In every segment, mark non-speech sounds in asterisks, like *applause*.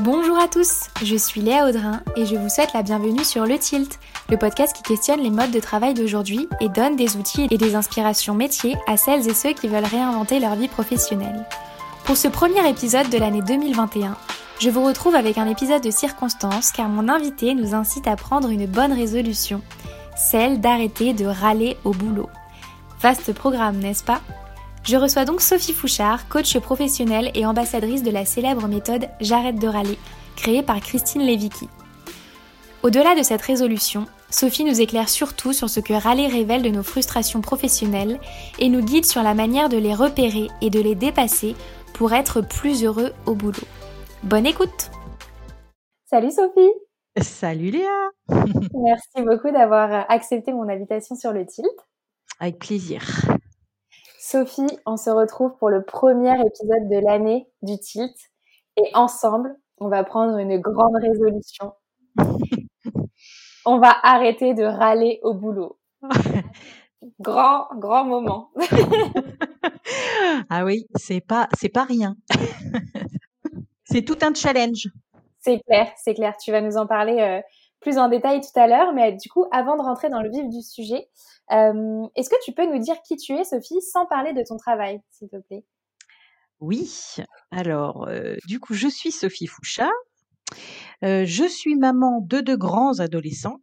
Bonjour à tous, je suis Léa Audrin et je vous souhaite la bienvenue sur Le Tilt, le podcast qui questionne les modes de travail d'aujourd'hui et donne des outils et des inspirations métiers à celles et ceux qui veulent réinventer leur vie professionnelle. Pour ce premier épisode de l'année 2021, je vous retrouve avec un épisode de circonstance car mon invité nous incite à prendre une bonne résolution, celle d'arrêter de râler au boulot. Vaste programme, n'est-ce pas? Je reçois donc Sophie Fouchard, coach professionnelle et ambassadrice de la célèbre méthode J'arrête de râler, créée par Christine Levicki. Au-delà de cette résolution, Sophie nous éclaire surtout sur ce que râler révèle de nos frustrations professionnelles et nous guide sur la manière de les repérer et de les dépasser pour être plus heureux au boulot. Bonne écoute Salut Sophie Salut Léa Merci beaucoup d'avoir accepté mon invitation sur le tilt. Avec plaisir. Sophie, on se retrouve pour le premier épisode de l'année du Tilt et ensemble, on va prendre une grande résolution. on va arrêter de râler au boulot. *laughs* grand, grand moment. ah oui, c'est pas, c'est pas rien. *laughs* c'est tout un challenge. C'est clair, c'est clair. Tu vas nous en parler euh, plus en détail tout à l'heure, mais du coup, avant de rentrer dans le vif du sujet, euh, est-ce que tu peux nous dire qui tu es, Sophie, sans parler de ton travail, s'il te plaît? Oui, alors, euh, du coup, je suis Sophie Fouchat. Euh, je suis maman de deux grands adolescents.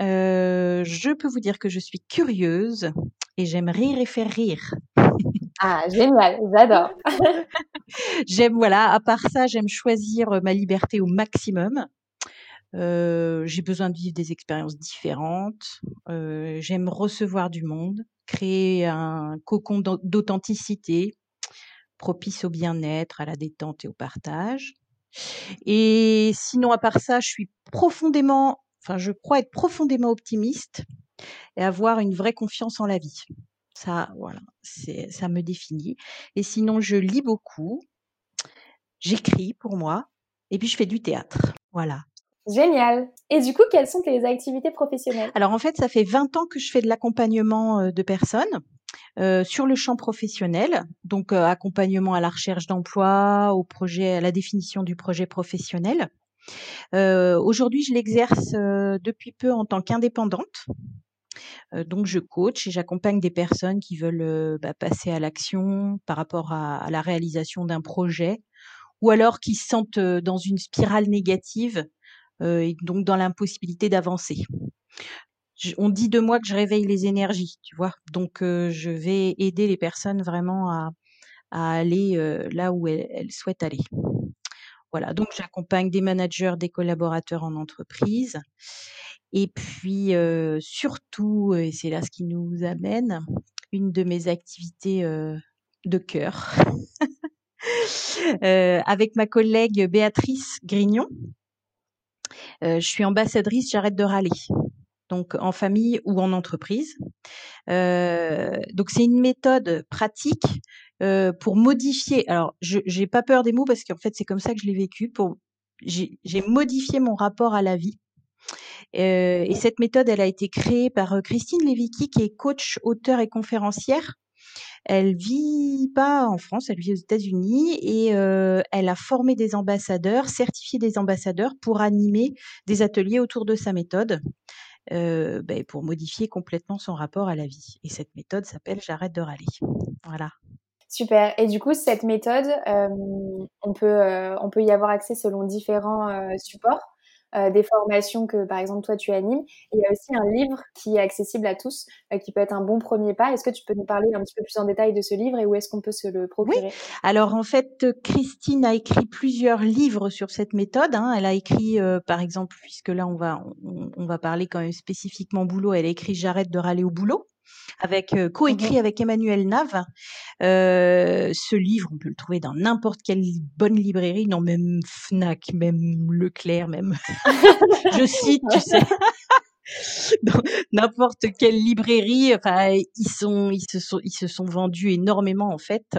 je peux vous dire que je suis curieuse et j'aime rire et faire rire. Ah, génial, j'adore. *laughs* j'aime, voilà, à part ça, j'aime choisir ma liberté au maximum. J'ai besoin de vivre des expériences différentes. Euh, j'aime recevoir du monde, créer un cocon d'authenticité propice au bien-être, à la détente et au partage. Et sinon, à part ça, je suis profondément, enfin, je crois être profondément optimiste et avoir une vraie confiance en la vie. Ça, voilà, ça me définit. Et sinon, je lis beaucoup, j'écris pour moi, et puis je fais du théâtre. Voilà. Génial. Et du coup, quelles sont tes activités professionnelles? Alors en fait, ça fait 20 ans que je fais de l'accompagnement euh, de personnes. Euh, sur le champ professionnel, donc euh, accompagnement à la recherche d'emploi, au projet, à la définition du projet professionnel. Aujourd'hui, je l'exerce depuis peu en tant qu'indépendante. donc, je coach et j'accompagne des personnes qui veulent bah, passer à l'action par rapport à, à la réalisation d'un projet, ou alors qui se sentent dans une spirale négative euh, et donc dans l'impossibilité d'avancer. On dit de moi que je réveille les énergies, tu vois. Donc euh, je vais aider les personnes vraiment à, aller euh, là où elles, souhaitent aller. Voilà, donc j'accompagne des managers, des collaborateurs en entreprise. Et puis surtout, et c'est là ce qui nous amène, une de mes activités de cœur, *laughs* avec ma collègue Béatrice Grignon, je suis ambassadrice, j'arrête de râler. Donc en famille ou en entreprise. donc c'est une méthode pratique pour modifier. Alors je j'ai pas peur des mots parce qu'en fait c'est comme ça que je l'ai vécu. Pour j'ai modifié mon rapport à la vie. et cette méthode, elle a été créée par Christine Levicki, qui est coach, auteur et conférencière elle vit pas en France, elle vit aux États-Unis et elle a formé des ambassadeurs, certifié des ambassadeurs pour animer des ateliers autour de sa méthode. Ben, pour modifier complètement son rapport à la vie. Et cette méthode s'appelle J'arrête de râler. Voilà. Super. Et du coup, cette méthode, on, peut, on peut y avoir accès selon différents supports? Euh, des formations que, par exemple, toi, tu animes. il y a aussi un livre qui est accessible à tous, euh, qui peut être un bon premier pas. Est-ce que tu peux nous parler un petit peu plus en détail de ce livre et où est-ce qu'on peut se le procurer? Oui. Alors, en fait, Christine a écrit plusieurs livres sur cette méthode. Hein. Elle a écrit, euh, par exemple, puisque là, on va, on, va parler quand même spécifiquement boulot, elle a écrit J'arrête de râler au boulot avec euh, coécrit mmh avec Emmanuel Nave. Euh, ce livre, on peut le trouver dans n'importe quelle bonne librairie, non même Fnac, même Leclerc, même. *laughs* Je cite, tu sais. *laughs* dans n'importe quelle librairie, enfin ils sont, ils se sont, ils se sont vendus énormément en fait,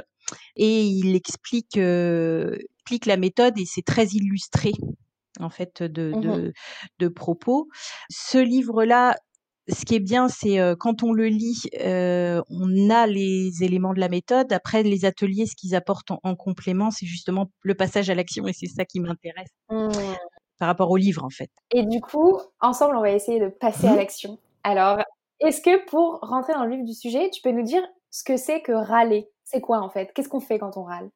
et il explique, euh, explique la méthode et c'est très illustré en fait de, mmh de, de propos. Ce livre-là ce qui est bien, c'est quand on le lit, on a les éléments de la méthode. Après, les ateliers, ce qu'ils apportent en, complément, c'est justement le passage à l'action, et c'est ça qui m'intéresse mmh. par rapport au livre, en fait. Et du coup, ensemble, on va essayer de passer à mmh. l'action. Alors, est-ce que pour rentrer dans le vif du sujet, tu peux nous dire ce que c'est que râler? C'est quoi en fait? Qu'est-ce qu'on fait quand on râle?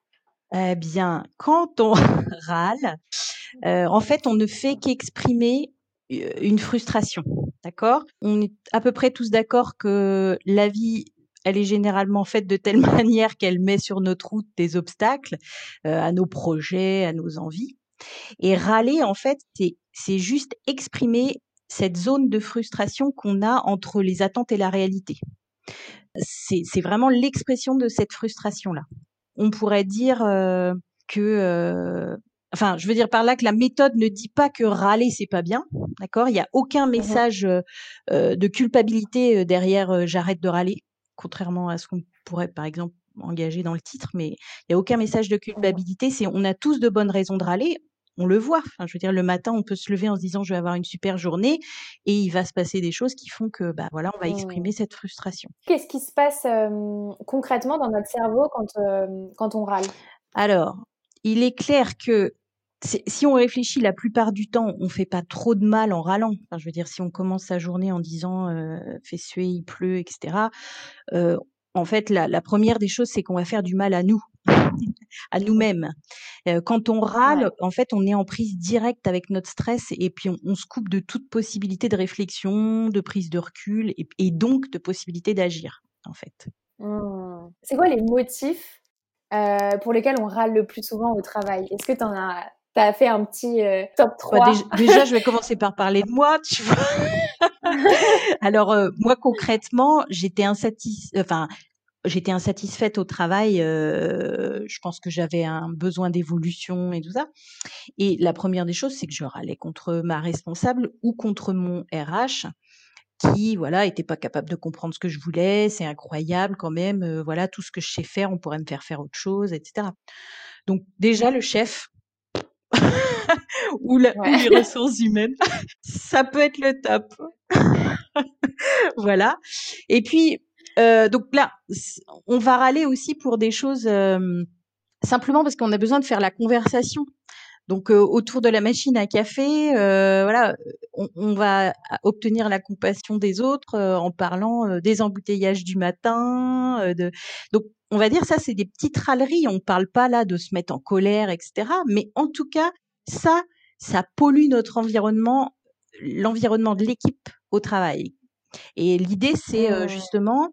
Eh bien, quand on *laughs* râle, en fait, on ne fait qu'exprimer une frustration. D'accord? On est à peu près tous d'accord que la vie, elle est généralement faite de telle *laughs* manière qu'elle met sur notre route des obstacles euh, à nos projets, à nos envies. Et râler, en fait, c'est juste exprimer cette zone de frustration qu'on a entre les attentes et la réalité. C'est vraiment l'expression de cette frustration-là. On pourrait dire euh, que euh, enfin, je veux dire par là que la méthode ne dit pas que râler c'est pas bien, d'accord? Il n'y a aucun mmh message de culpabilité derrière j'arrête de râler, contrairement à ce qu'on pourrait par exemple engager dans le titre, mais il n'y a aucun message de culpabilité. C'est on a tous de bonnes raisons de râler. On le voit. Enfin, je veux dire, le matin, on peut se lever en se disant je vais avoir une super journée, et il va se passer des choses qui font que, bah voilà, on va exprimer mmh. cette frustration. Qu'est-ce qui se passe concrètement dans notre cerveau quand quand on râle? Alors, il est clair que si on réfléchit, la plupart du temps, on fait pas trop de mal en râlant. Enfin, je veux dire, si on commence sa journée en disant euh, fait suer, il pleut, etc. Euh, en fait, la, première des choses, c'est qu'on va faire du mal à nous, *laughs* à nous-mêmes. Euh, quand on râle, en fait, on est en prise directe avec notre stress et puis on, se coupe de toute possibilité de réflexion, de prise de recul et, donc de possibilité d'agir, en fait. Mmh. C'est quoi les motifs pour lesquels on râle le plus souvent au travail Est-ce que tu en as as fait un petit euh, top 3. Bah, déjà, je vais commencer par parler de moi, tu vois. *laughs* Alors, euh, moi, concrètement, j'étais insatisfaite, enfin, j'étais insatisfaite au travail. Euh, je pense que j'avais un besoin d'évolution et tout ça. Et la première des choses, c'est que je râlais contre ma responsable ou contre mon RH qui voilà était pas capable de comprendre ce que je voulais c'est incroyable quand même voilà tout ce que je sais faire on pourrait me faire faire autre chose etc donc déjà le chef *laughs* ou, la, les ressources humaines. *laughs* ça peut être le top. *laughs* voilà. Et puis, euh, donc là, on va râler aussi pour des choses euh, simplement parce qu'on a besoin de faire la conversation. Donc euh, autour de la machine à café, voilà, on, va obtenir la compassion des autres en parlant des embouteillages du matin. de... Donc on va dire ça, c'est des petites râleries. On ne parle pas là de se mettre en colère, etc. Mais en tout cas, ça, ça pollue notre environnement, l'environnement de l'équipe au travail. Et l'idée, c'est euh, mmh. justement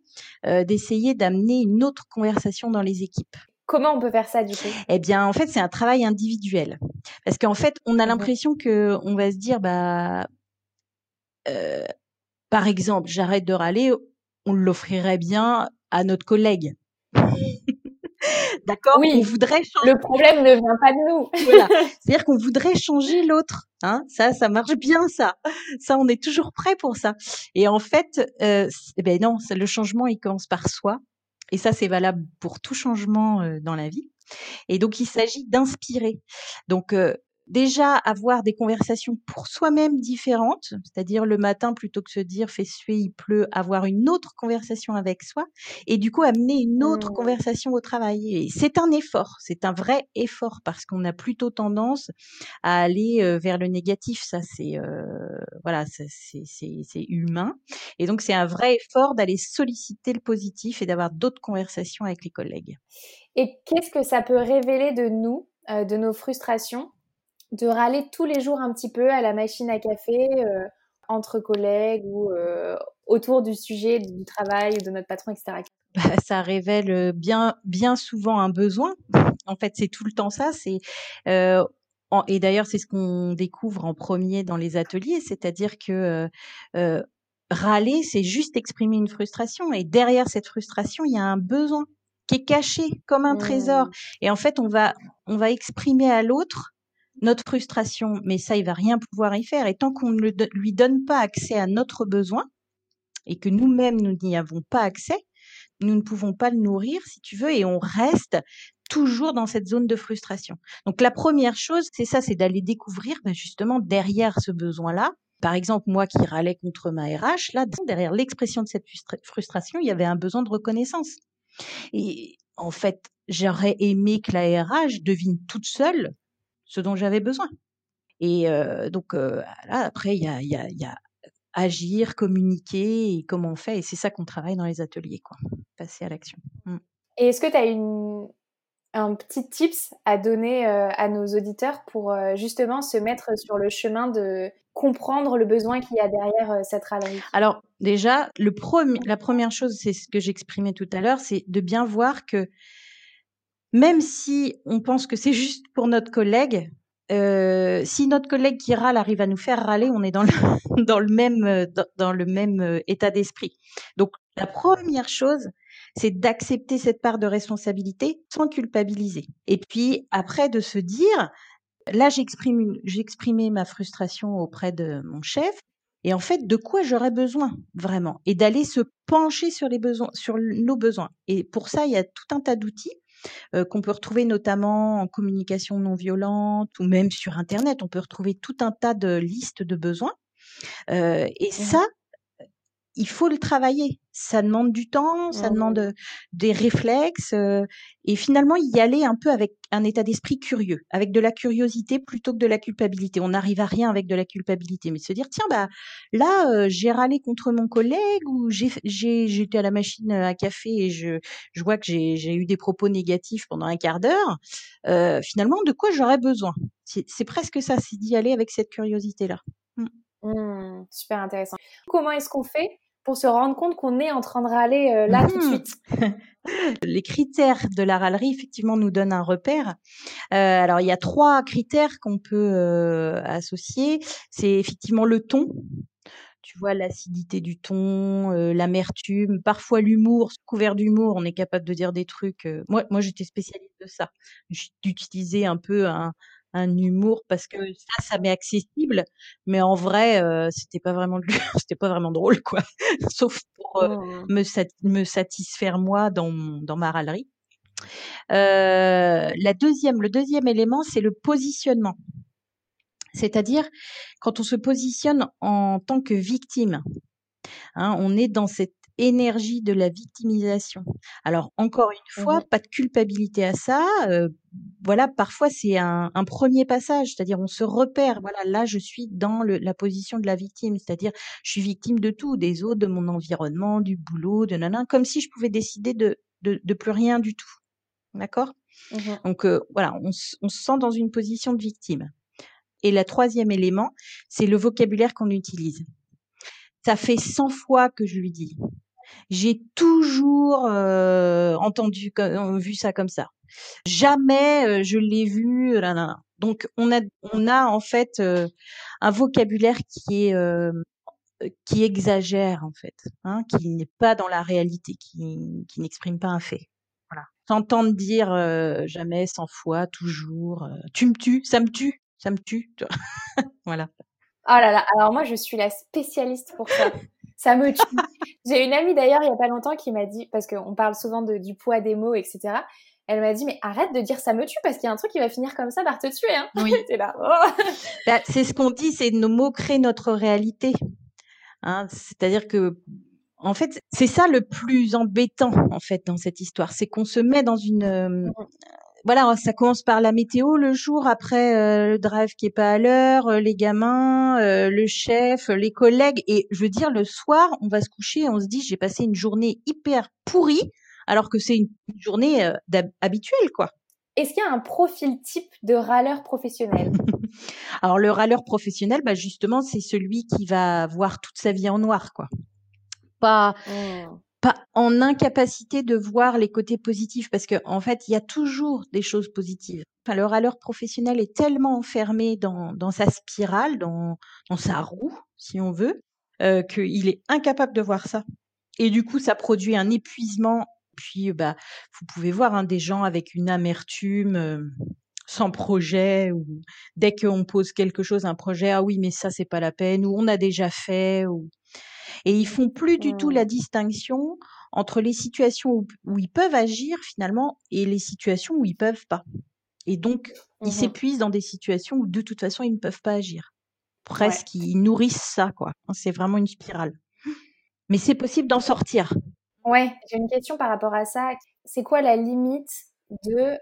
euh, d'essayer d'amener une autre conversation dans les équipes. Comment on peut faire ça du coup? Eh bien, en fait, c'est un travail individuel. Parce qu'en fait, on a mmh l'impression que on va se dire, bah, euh, par exemple, j'arrête de râler, on l'offrirait bien à notre collègue. *laughs* D'accord? Oui. On voudrait changer. Le problème ne vient pas de nous. voilà. *laughs* C'est-à-dire qu'on voudrait changer l'autre. Hein ça, ça marche bien, ça. Ça, on est toujours prêt pour ça. Et en fait, euh, eh ben non, le changement, il commence par soi. Et ça, c'est valable pour tout changement euh, dans la vie. Et donc, il s'agit d'inspirer. Donc, euh, déjà avoir des conversations pour soi-même différentes, c'est-à-dire le matin plutôt que se dire fait suer, il pleut, avoir une autre conversation avec soi et du coup amener une autre mmh. conversation au travail. C'est un effort, c'est un vrai effort parce qu'on a plutôt tendance à aller euh, vers le négatif. Ça, c'est euh, voilà, c'est humain et donc c'est un vrai effort d'aller solliciter le positif et d'avoir d'autres conversations avec les collègues. Et qu'est-ce que ça peut révéler de nous, euh, de nos frustrations? De râler tous les jours un petit peu à la machine à café euh, entre collègues ou euh, autour du sujet du travail de notre patron, etc. Bah, ça révèle bien, bien souvent un besoin. *laughs* En fait, c'est tout le temps ça. C'est euh, et d'ailleurs, c'est ce qu'on découvre en premier dans les ateliers, c'est-à-dire que râler, c'est juste exprimer une frustration, et derrière cette frustration, il y a un besoin qui est caché comme un trésor. Mmh. Et en fait, on va, on va exprimer à l'autre notre frustration, mais ça, il va rien pouvoir y faire. Et tant qu'on ne lui donne pas accès à notre besoin, et que nous-mêmes, nous n'y avons pas accès, nous ne pouvons pas le nourrir, si tu veux, et on reste toujours dans cette zone de frustration. Donc la première chose, c'est ça, c'est d'aller découvrir ben, justement derrière ce besoin-là, par exemple, moi qui râlais contre ma RH, là, derrière l'expression de cette frustration, il y avait un besoin de reconnaissance. Et en fait, j'aurais aimé que la RH devine toute seule ce dont j'avais besoin. Et donc là, après, il y a, y, a, y a agir, communiquer et comment on fait. Et c'est ça qu'on travaille dans les ateliers, quoi. Passer à l'action. Mmh. Et est-ce que tu as une, un petit tips à donner à nos auditeurs pour justement se mettre sur le chemin de comprendre le besoin qu'il y a derrière cette râlerie? Alors déjà, le premier, la première chose, c'est ce que j'exprimais tout à l'heure, c'est de bien voir que même si on pense que c'est juste pour notre collègue, euh, si notre collègue qui râle arrive à nous faire râler, on est dans le, *laughs* dans le même, euh, dans, le même euh, état d'esprit. Donc, la première chose, c'est d'accepter cette part de responsabilité sans culpabiliser. Et puis, après, de se dire, là, j'exprime, j'exprimais ma frustration auprès de mon chef. Et en fait, de quoi j'aurais besoin vraiment? Et d'aller se pencher sur les besoins, sur nos besoins. Et pour ça, il y a tout un tas d'outils qu'on peut retrouver notamment en communication non violente ou même sur Internet. On peut retrouver tout un tas de listes de besoins. et mmh ça, il faut le travailler. Ça demande du temps, ça mmh demande des réflexes et finalement y aller un peu avec un état d'esprit curieux, avec de la curiosité plutôt que de la culpabilité. On n'arrive à rien avec de la culpabilité, mais se dire tiens bah là j'ai râlé contre mon collègue ou j'ai j'étais à la machine à café et je je vois que j'ai eu des propos négatifs pendant un quart d'heure. finalement de quoi j'aurais besoin? C'est presque ça, c'est d'y aller avec cette curiosité là. Mmh. Mmh, super intéressant. Comment est-ce qu'on fait pour se rendre compte qu'on est en train de râler euh, là tout de mmh. suite *laughs* Les critères de la râlerie, effectivement, nous donnent un repère. Euh, alors, il y a trois critères qu'on peut euh, associer. C'est effectivement le ton. Tu vois, l'acidité du ton, l'amertume, parfois l'humour. Couvert d'humour, on est capable de dire des trucs. moi, moi j'étais spécialiste de ça. D'utiliser un peu un, un humour parce que ça, ça m'est accessible, mais en vrai, euh, c'était pas vraiment, *laughs* c'était pas vraiment drôle, quoi. *laughs* Sauf pour euh, oh. me, me satisfaire moi dans, dans ma râlerie. Euh, la deuxième, le deuxième élément, c'est le positionnement. C'est-à-dire quand on se positionne en tant que victime. Hein, on est dans cette énergie de la victimisation. Alors encore une fois, pas de culpabilité à ça. voilà, parfois c'est un, premier passage, c'est-à-dire on se repère. Voilà, là je suis dans la position de la victime, c'est-à-dire je suis victime de tout, des autres, de mon environnement, du boulot, de nanan, comme si je pouvais décider de, de, plus rien du tout. D'accord? Mmh Donc voilà, on, on se sent dans une position de victime. Et le troisième élément, c'est le vocabulaire qu'on utilise. Ça fait 100 fois que je lui dis j'ai toujours entendu, vu ça comme ça. Jamais je l'ai vu. Donc on a, on a en fait un vocabulaire qui est qui exagère en fait, hein, qui n'est pas dans la réalité, qui, qui n'exprime pas un fait. Voilà. S'entendre dire jamais, cent fois, toujours, tu me tues, ça me tue, ça me tue. *laughs* voilà. Oh là là, alors moi je suis la spécialiste pour ça. ça me tue. J'ai une amie d'ailleurs il y a pas longtemps qui m'a dit, parce qu'on parle souvent de, du poids des mots, etc. Elle m'a dit mais arrête de dire ça me tue parce qu'il y a un truc qui va finir comme ça par te tuer. Hein. Oui. *laughs* là. Oh. Bah, c'est ce qu'on dit, c'est nos mots créent notre réalité. Hein, C'est-à-dire que en fait, c'est ça le plus embêtant en fait dans cette histoire, c'est qu'on se met dans une euh, mmh voilà, ça commence par la météo le jour, après euh, le drive qui est pas à l'heure, euh, les gamins, euh, le chef, les collègues, et je veux dire le soir, on va se coucher, et on se dit j'ai passé une journée hyper pourrie, alors que c'est une, journée habituelle, quoi. Est-ce qu'il y a un profil type de râleur professionnel? *laughs* Alors le râleur professionnel, bah justement, c'est celui qui va voir toute sa vie en noir, quoi. Pas, mmh en incapacité de voir les côtés positifs parce qu'en en fait, il y a toujours des choses positives. Enfin, le râleur professionnel est tellement enfermé dans, sa spirale, dans, dans sa roue, si on veut, euh, qu'il est incapable de voir ça. Et du coup, ça produit un épuisement. Puis, bah, vous pouvez voir hein, des gens avec une amertume. Euh, sans projet ou dès qu'on pose quelque chose un projet ah oui mais ça c'est pas la peine ou on a déjà fait ou et ils font plus du tout la mmh. distinction entre les situations où, ils peuvent agir finalement et les situations où ils peuvent pas. Et donc, ils mmh s'épuisent dans des situations où de toute façon, ils ne peuvent pas agir. presque, ils nourrissent ça, quoi. C'est vraiment une spirale. Mais c'est possible d'en sortir. Ouais, j'ai une question par rapport à ça. C'est quoi la limite de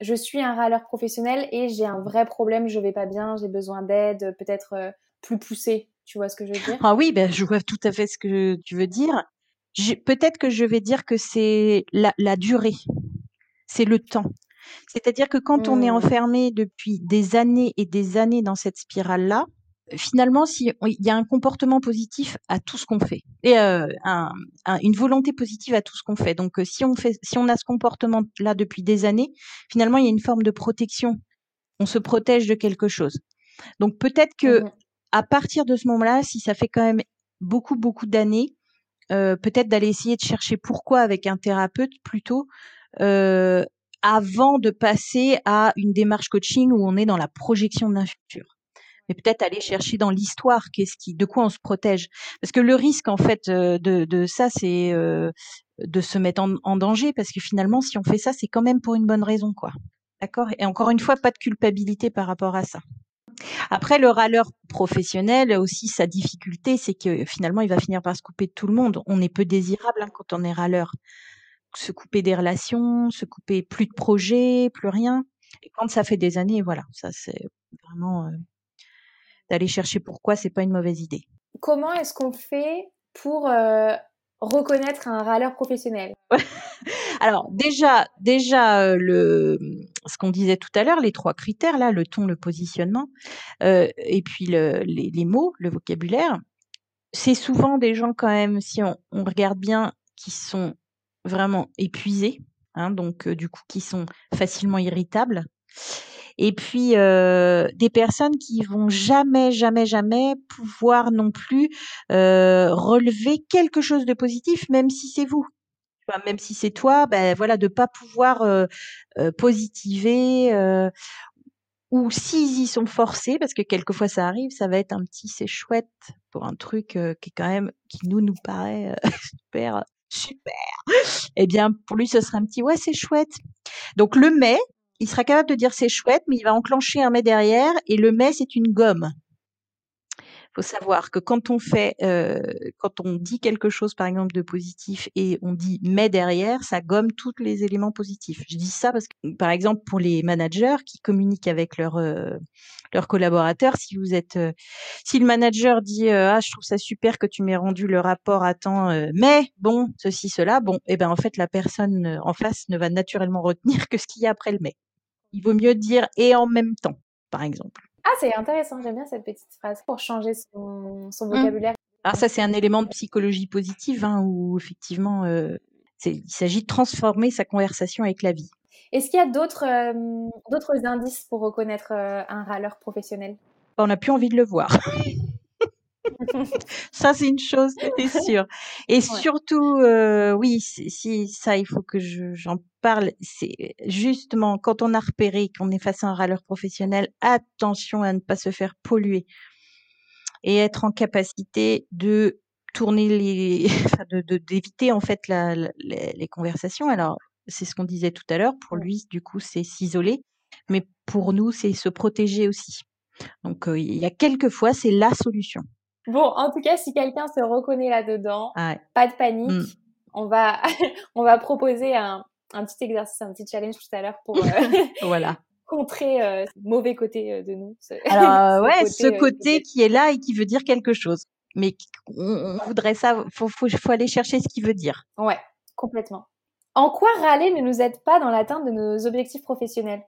je suis un râleur professionnel et j'ai un vrai problème, je vais pas bien, j'ai besoin d'aide, peut-être plus poussée? Tu vois ce que je veux dire? Ah oui, ben je vois tout à fait ce que tu veux dire. Peut-être que je vais dire que c'est la, la durée, c'est le temps. C'est-à-dire que quand on est mmh. enfermé depuis des années et des années dans cette spirale-là, finalement, si il y a un comportement positif à tout ce qu'on fait et euh, un, une volonté positive à tout ce qu'on fait. Donc, euh, si on fait, si on a ce comportement-là depuis des années, finalement, il y a une forme de protection. On se protège de quelque chose. Donc, peut-être que mmh à partir de ce moment-là, si ça fait quand même beaucoup, beaucoup d'années, euh, peut-être d'aller essayer de chercher pourquoi avec un thérapeute plutôt. Euh, avant de passer à une démarche coaching où on est dans la projection d'un futur. Mais peut-être aller chercher dans l'histoire qu'est-ce qui, de quoi on se protège. Parce que le risque en fait euh, de, ça, c'est de se mettre en, en, danger. Parce que finalement, si on fait ça, c'est quand même pour une bonne raison, quoi. D'accord? Et encore une fois, pas de culpabilité par rapport à ça. Après, le râleur professionnel aussi, sa difficulté, c'est que finalement, il va finir par se couper de tout le monde. On est peu désirable hein, quand on est râleur se couper des relations, se couper plus de projets, plus rien. Et quand ça fait des années, voilà, ça c'est vraiment euh, d'aller chercher pourquoi, c'est pas une mauvaise idée. Comment est-ce qu'on fait pour euh, reconnaître un râleur professionnel *laughs* Alors déjà, déjà euh, le ce qu'on disait tout à l'heure, les trois critères là, le ton, le positionnement, et puis le, les, les, mots, le vocabulaire. C'est souvent des gens quand même, si on, on regarde bien, qui sont vraiment épuisés, hein, donc du coup qui sont facilement irritables. Et puis euh, des personnes qui vont jamais, jamais, jamais pouvoir non plus euh, relever quelque chose de positif, même si c'est vous. Même si c'est toi, ben voilà, de pas pouvoir euh, positiver ou s'ils y sont forcés, parce que quelquefois ça arrive, ça va être un petit c'est chouette pour un truc qui est quand même qui nous nous paraît *laughs* super super. Eh bien, pour lui, ce serait un petit ouais, c'est chouette. Donc le mais, il sera capable de dire c'est chouette, mais il va enclencher un mais derrière, et le mais, c'est une gomme. Il faut savoir que quand on fait, euh, quand on dit quelque chose, par exemple, de positif, et on dit mais derrière, ça gomme tous les éléments positifs. Je dis ça parce que, par exemple, pour les managers qui communiquent avec leurs euh, leurs collaborateurs, si vous êtes, euh, si le manager dit ah je trouve ça super que tu m'aies rendu le rapport à temps, mais bon ceci cela, bon, eh ben en fait la personne en face ne va naturellement retenir que ce qu'il y a après le mais. Il vaut mieux dire et en même temps, par exemple. Ah, c'est intéressant, j'aime bien cette petite phrase pour changer son, son mmh. vocabulaire. Alors ça, c'est un élément de psychologie positive hein, où effectivement, euh, il s'agit de transformer sa conversation avec la vie. Est-ce qu'il y a d'autres euh, indices pour reconnaître euh, un râleur professionnel? On n'a plus envie de le voir. *laughs* ça, c'est une chose, c'est sûr. Et surtout, euh, oui, si ça, il faut que j'en parle. C'est justement quand on a repéré qu'on est face à un râleur professionnel, attention à ne pas se faire polluer et être en capacité de tourner les, *laughs* de d'éviter en fait la, les, conversations. Alors, c'est ce qu'on disait tout à l'heure. Pour lui, du coup, c'est s'isoler, mais pour nous, c'est se protéger aussi. Donc, euh, il y a quelques fois, c'est la solution. Bon, en tout cas, si quelqu'un se reconnaît là-dedans, pas de panique. Mm. On va, *laughs* on va proposer un, un, petit exercice, un petit challenge tout à l'heure pour euh, *laughs* voilà. *laughs* contrer euh, mauvais côté euh, de nous. Alors, ouais, ce côté qui est là et qui veut dire quelque chose. Mais on, voudrait ça, faut, faut, faut aller chercher ce qu'il veut dire. Ouais, complètement. En quoi râler ne nous aide pas dans l'atteinte de nos objectifs professionnels?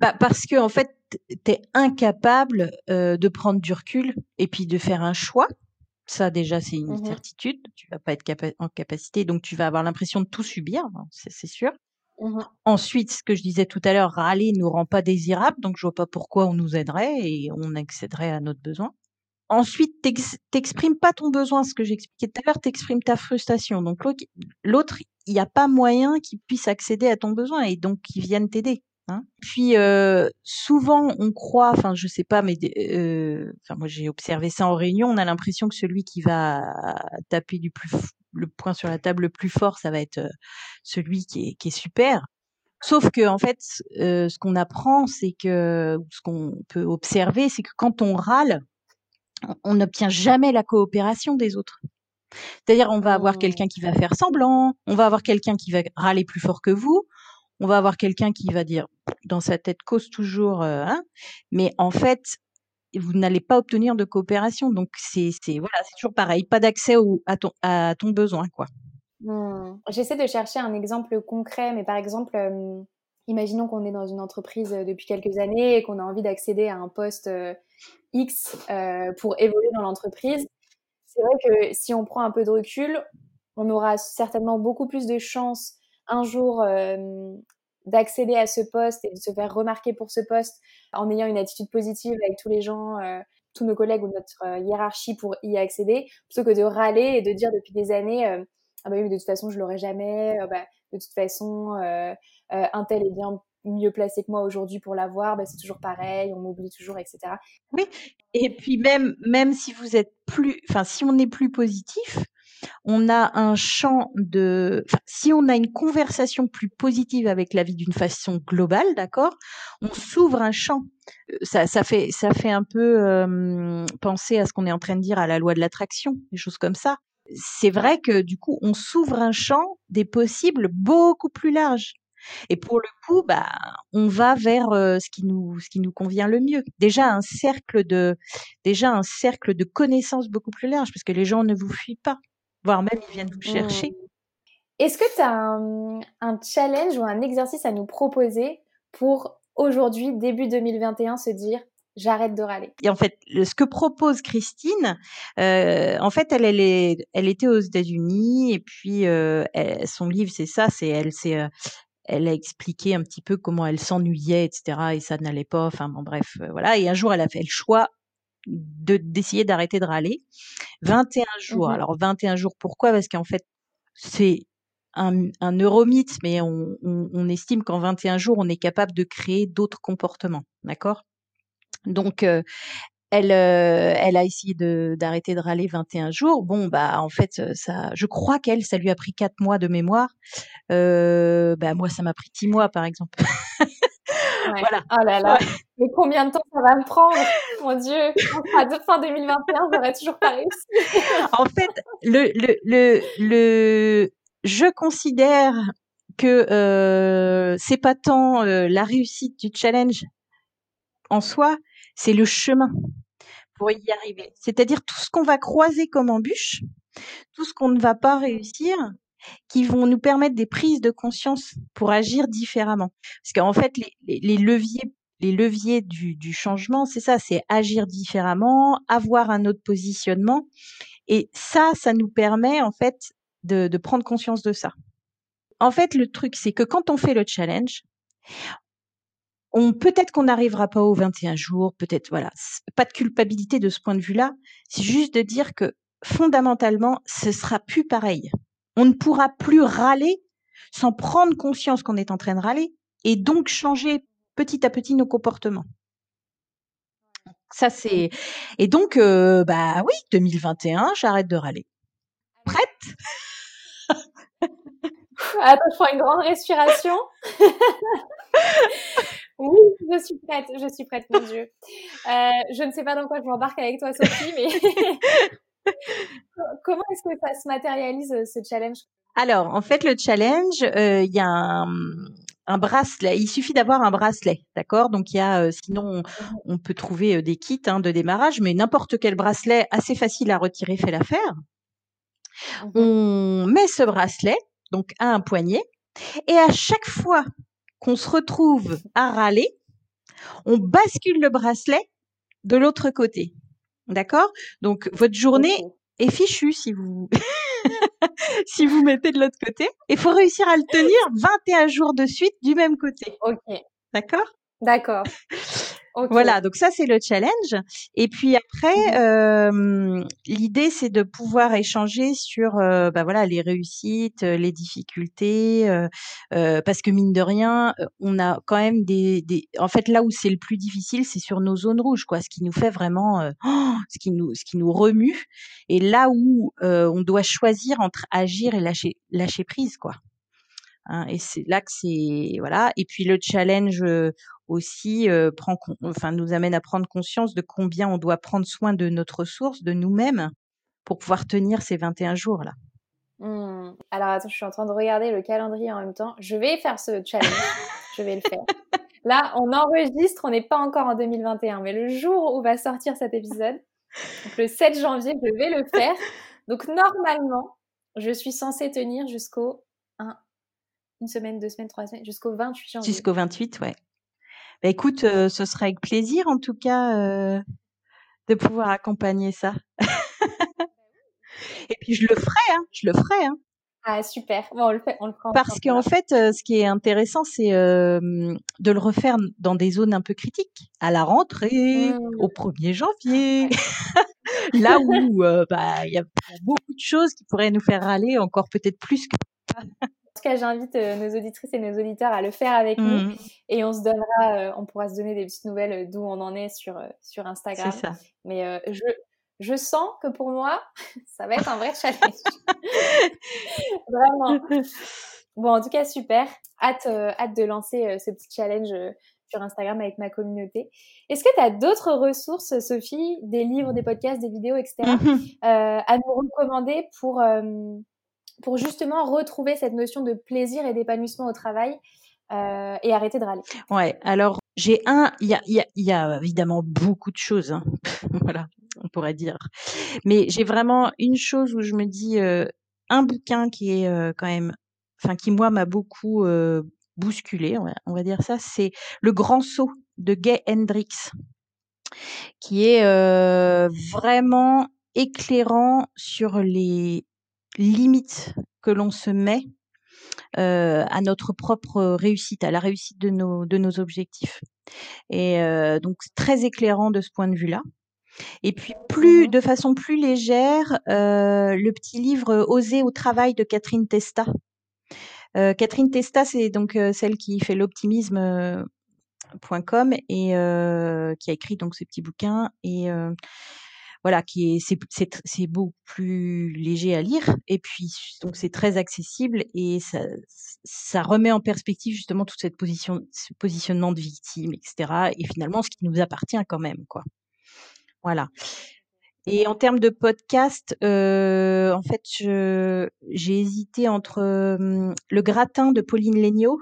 Bah parce que en fait, tu es incapable euh, de prendre du recul et puis de faire un choix. Ça déjà, c'est une mmh certitude. Tu vas pas être en capacité, donc tu vas avoir l'impression de tout subir, hein, c'est sûr. Mmh Ensuite, ce que je disais tout à l'heure, râler nous rend pas désirable, donc je vois pas pourquoi on nous aiderait et on accéderait à notre besoin. Ensuite, t'exprimes pas ton besoin, ce que j'expliquais tout à l'heure, t'exprimes ta frustration. Donc l'autre, il n'y a pas moyen qu'il puisse accéder à ton besoin et donc qu'il vienne t'aider. Hein. Puis euh, souvent on croit, enfin je sais pas, mais euh, enfin moi j'ai observé ça en réunion, on a l'impression que celui qui va taper du plus le point sur la table le plus fort, ça va être euh, celui qui est, qui est super. Sauf que en fait, ce qu'on apprend, c'est que ce qu'on peut observer, c'est que quand on râle, on n'obtient jamais la coopération des autres. C'est-à-dire, on va avoir mmh. quelqu'un qui va faire semblant, on va avoir quelqu'un qui va râler plus fort que vous, on va avoir quelqu'un qui va dire dans sa tête cause toujours, hein, mais en fait, vous n'allez pas obtenir de coopération. Donc c'est voilà, c'est toujours pareil, pas d'accès à ton à ton besoin quoi. Mmh. J'essaie de chercher un exemple concret, mais par exemple, imaginons qu'on est dans une entreprise depuis quelques années et qu'on a envie d'accéder à un poste X pour évoluer dans l'entreprise. C'est vrai que si on prend un peu de recul, on aura certainement beaucoup plus de chances un jour d'accéder à ce poste et de se faire remarquer pour ce poste en ayant une attitude positive avec tous les gens, tous nos collègues ou notre hiérarchie pour y accéder, plutôt que de râler et de dire depuis des années ah bah oui, mais de toute façon, je l'aurai jamais. bah, de toute façon, un tel est bien mieux placé que moi aujourd'hui pour l'avoir, bah, c'est toujours pareil, on m'oublie toujours, etc. Oui, et puis même, même si vous êtes plus, enfin, si on est plus positif, on a un champ de, si on a une conversation plus positive avec la vie d'une façon globale, d'accord, on s'ouvre un champ. Ça, ça fait, ça fait un peu penser à ce qu'on est en train de dire à la loi de l'attraction, des choses comme ça. C'est vrai que du coup, on s'ouvre un champ des possibles beaucoup plus large. Et pour le coup, bah, on va vers ce qui nous ce qui nous convient le mieux. Déjà un cercle de déjà un cercle de connaissances beaucoup plus large parce que les gens ne vous fuient pas, voire même ils viennent vous chercher. Mmh. Est-ce que tu as un, un, challenge ou un exercice à nous proposer pour aujourd'hui, début 2021, se dire j'arrête de râler. Et en fait, ce que propose Christine, euh, en fait, elle, elle, est, elle était aux États-Unis et puis euh, son livre, c'est ça, c'est elle, c'est euh, elle a expliqué un petit peu comment elle s'ennuyait, etc. Et ça n'allait pas. Enfin bon, bref, voilà. Et un jour, elle a fait le choix de d'essayer d'arrêter de râler. 21 jours. Mmh Alors 21 jours, pourquoi? Parce qu'en fait, c'est un, un neuromythe, mais on, on, on estime qu'en 21 jours, on est capable de créer d'autres comportements. D'accord? Donc, euh, elle, euh, elle a essayé de, d'arrêter de râler 21 jours. Bon, bah en fait, ça, je crois qu'elle, ça lui a pris 4 mois de mémoire. Euh, bah moi, ça m'a pris 6 mois, par exemple. *laughs* Voilà. Oh là là. Mais combien de temps ça va me prendre? Mon Dieu, à fin 2021, j'aurais toujours pas réussi. en fait, le, le, le, le, je considère que euh, c'est pas tant euh, la réussite du challenge en soi, c'est le chemin pour y arriver. C'est-à-dire tout ce qu'on va croiser comme embûche, tout ce qu'on ne va pas réussir, qui vont nous permettre des prises de conscience pour agir différemment. Parce qu'en fait, les, leviers, les leviers du, changement, c'est ça, c'est agir différemment, avoir un autre positionnement. Et ça, ça nous permet en fait de, de prendre conscience de ça. En fait, le truc, c'est que quand on fait le challenge, on peut-être qu'on n'arrivera pas aux 21 jours, peut-être voilà, pas de culpabilité de ce point de vue-là, c'est juste de dire que fondamentalement, ce sera plus pareil. On ne pourra plus râler sans prendre conscience qu'on est en train de râler et donc changer petit à petit nos comportements. Ça c'est et donc euh, bah oui, 2021, j'arrête de râler. Prête? Attends, je prends une grande respiration. *laughs* Oui, je suis prête, je suis prête, mon Dieu. Euh, je ne sais pas dans quoi je m'embarque avec toi, Sophie, mais *laughs* comment est-ce que ça se matérialise ce challenge? Alors, en fait, le challenge, euh, il y a un, un, bracelet. Il suffit d'avoir un bracelet, d'accord? Donc, il y a, euh, sinon, on, mhm. peut trouver des kits hein, de démarrage, mais n'importe quel bracelet assez facile à retirer fait l'affaire. Mhm. On met ce bracelet, donc à un poignet, et à chaque fois qu'on se retrouve à râler, on bascule le bracelet de l'autre côté. D'accord? Donc votre journée est fichue si vous *laughs* si vous mettez de l'autre côté. Il faut réussir à le tenir *laughs* 21 jours de suite du même côté. OK. D'accord? D'accord. *laughs* Voilà, donc ça c'est le challenge. Et puis après, mmh l'idée c'est de pouvoir échanger sur, euh, bah voilà, les réussites, euh, les difficultés, euh, parce que mine de rien, on a quand même des, des... en fait là où c'est le plus difficile, c'est sur nos zones rouges, quoi, ce qui nous fait vraiment, ce qui nous, ce qui nous remue, et là où on doit choisir entre agir et lâcher, lâcher prise, quoi. Hein, et c'est là que c'est voilà. Et puis le challenge aussi prend, enfin, nous amène à prendre conscience de combien on doit prendre soin de notre ressource, de nous-mêmes, pour pouvoir tenir ces 21 jours là. Mmh. Alors attends, je suis en train de regarder le calendrier en même temps. Je vais faire ce challenge. *laughs* je vais le faire. Là, on enregistre, on n'est pas encore en 2021, mais le jour où va sortir cet épisode, donc le 7 janvier, je vais le faire. Donc normalement, je suis censée tenir jusqu'au 1, une semaine, deux semaines, trois semaines, jusqu'au 28 janvier. Jusqu'au 28, ouais. Bah, écoute, euh, ce sera avec plaisir en tout cas euh, de pouvoir accompagner ça. *laughs* Et puis je le ferai, hein, je le ferai. Hein. Ah super, bon, on le fait, on le prend. Parce qu'en fait, euh, ce qui est intéressant, c'est de le refaire dans des zones un peu critiques, à la rentrée, mmh. au 1er janvier, *laughs* là où bah il y a beaucoup de choses qui pourraient nous faire râler encore peut-être plus que tout cas, j'invite euh, nos auditrices et nos auditeurs à le faire avec nous mmh. et on se donnera, euh, on pourra se donner des petites nouvelles euh, d'où on en est sur, sur Instagram. Ça. Mais je, je sens que pour moi, *laughs* ça va être un vrai challenge. *laughs* Vraiment. Bon, en tout cas, super. Hâte, hâte de lancer ce petit challenge sur Instagram avec ma communauté. Est-ce que tu as d'autres ressources, Sophie, des livres, des podcasts, des vidéos, etc., mmh à nous recommander pour pour justement retrouver cette notion de plaisir et d'épanouissement au travail euh, et arrêter de râler Ouais, alors j'ai un, il y a, y, évidemment beaucoup de choses, hein. *laughs* voilà, on pourrait dire, mais j'ai vraiment une chose où je me dis, euh, un bouquin qui est euh, quand même, enfin qui moi m'a beaucoup bousculé, on va, dire ça, c'est Le Grand Saut de Gay Hendricks, qui est vraiment éclairant sur les limites que l'on se met euh, à notre propre réussite, à la réussite de nos, de nos objectifs. Et euh, donc très éclairant de ce point de vue-là. Et puis plus, mmh de façon plus légère, euh, le petit livre Oser au travail de Catherine Testa. Euh, Catherine Testa, c'est donc euh, celle qui fait l'optimisme.com et euh, qui a écrit donc ces petits bouquins et voilà, qui est c'est c'est beaucoup plus léger à lire et puis donc c'est très accessible et ça ça remet en perspective justement toute cette position ce positionnement de victime etc et finalement ce qui nous appartient quand même quoi. Voilà. Et en termes de podcast, euh, en fait, j'ai hésité entre le gratin de Pauline Legnaud,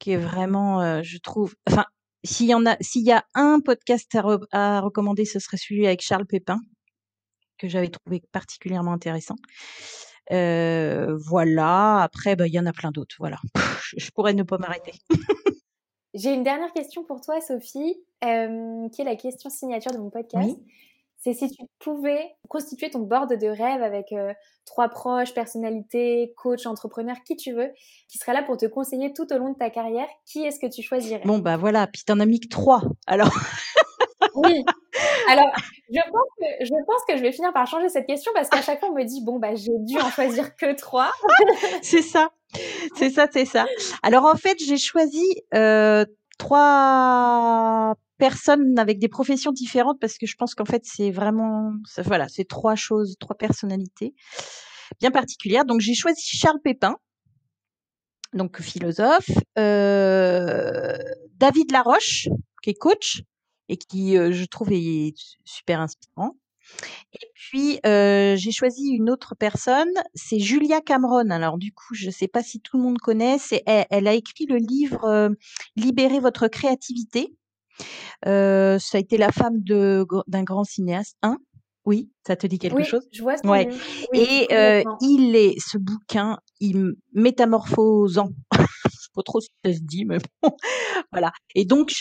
qui est vraiment, euh, je trouve, enfin, s'il y en a, s'il y a un podcast à, recommander, ce serait celui avec Charles Pépin, que j'avais trouvé particulièrement intéressant. Euh, voilà. Après, bah, il y en a plein d'autres. Voilà. je, pourrais ne pas m'arrêter. *laughs* J'ai une dernière question pour toi, Sophie, euh, qui est la question signature de mon podcast. C'est si tu pouvais constituer ton board de rêve avec euh, trois proches, personnalités, coach, entrepreneur, qui tu veux, qui serait là pour te conseiller tout au long de ta carrière, qui est-ce que tu choisirais? Bon, bah voilà, puis t'en as mis que trois, alors. *laughs* oui. *laughs* Alors, je pense, que, je pense que je vais finir par changer cette question parce qu'à chaque fois, on me dit, bon, bah, j'ai dû en choisir que trois. *laughs* c'est ça. C'est ça, c'est ça. Alors, en fait, j'ai choisi euh, trois personnes avec des professions différentes parce que je pense qu'en fait c'est vraiment voilà c'est trois choses trois personnalités bien particulières donc j'ai choisi Charles Pépin donc philosophe euh, David Laroche qui est coach et qui euh, je trouve est super inspirant et puis euh, j'ai choisi une autre personne, c'est Julia Cameron. Alors du coup, je ne sais pas si tout le monde connaît, c'est elle, elle a écrit le livre euh, Libérez votre créativité. Euh, ça a été la femme de d'un grand cinéaste. Hein? Oui, ça te dit quelque oui, chose? Je vois. Ce ouais. Et euh, il est ce bouquin, il métamorphosant. *laughs* pas trop si ça se dit, mais *laughs* bon, voilà. Et donc,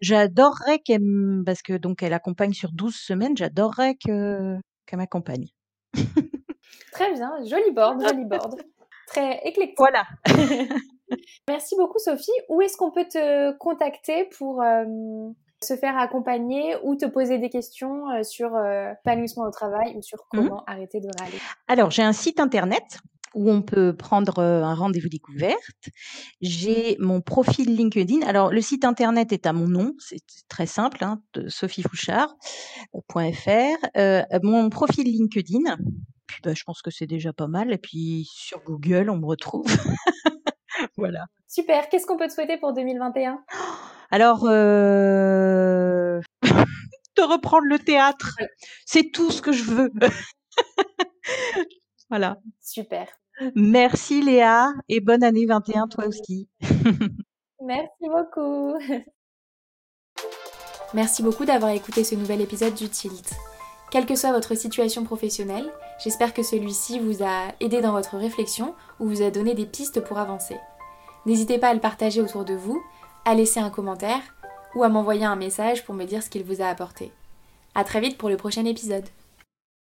j'adorerais qu'elle, parce que donc elle accompagne sur 12 semaines, j'adorerais que qu'elle m'accompagne. *laughs* Très bien, joli board, joli board. Très éclectique. Voilà. *laughs* Merci beaucoup Sophie. Où est-ce qu'on peut te contacter pour euh, se faire accompagner ou te poser des questions euh, sur euh, l'épanouissement au travail ou sur mmh comment arrêter de râler? Alors j'ai un site internet où on peut prendre un rendez-vous découverte. J'ai mon profil LinkedIn. Alors, le site internet est à mon nom, c'est très simple, hein, sophiefouchard.fr. Euh, mon profil LinkedIn, puis bah, je pense que c'est déjà pas mal. Et puis sur Google, on me retrouve. *laughs* voilà. Super. Qu'est-ce qu'on peut te souhaiter pour 2021 Alors, euh... *laughs* de reprendre le théâtre, c'est tout ce que je veux. *laughs* voilà. Super. Merci Léa et bonne année 21 toi aussi. *laughs* Merci beaucoup. *laughs* Merci beaucoup d'avoir écouté ce nouvel épisode du Tilt. Quelle que soit votre situation professionnelle, j'espère que celui-ci vous a aidé dans votre réflexion ou vous a donné des pistes pour avancer. N'hésitez pas à le partager autour de vous, à laisser un commentaire ou à m'envoyer un message pour me dire ce qu'il vous a apporté. À très vite pour le prochain épisode.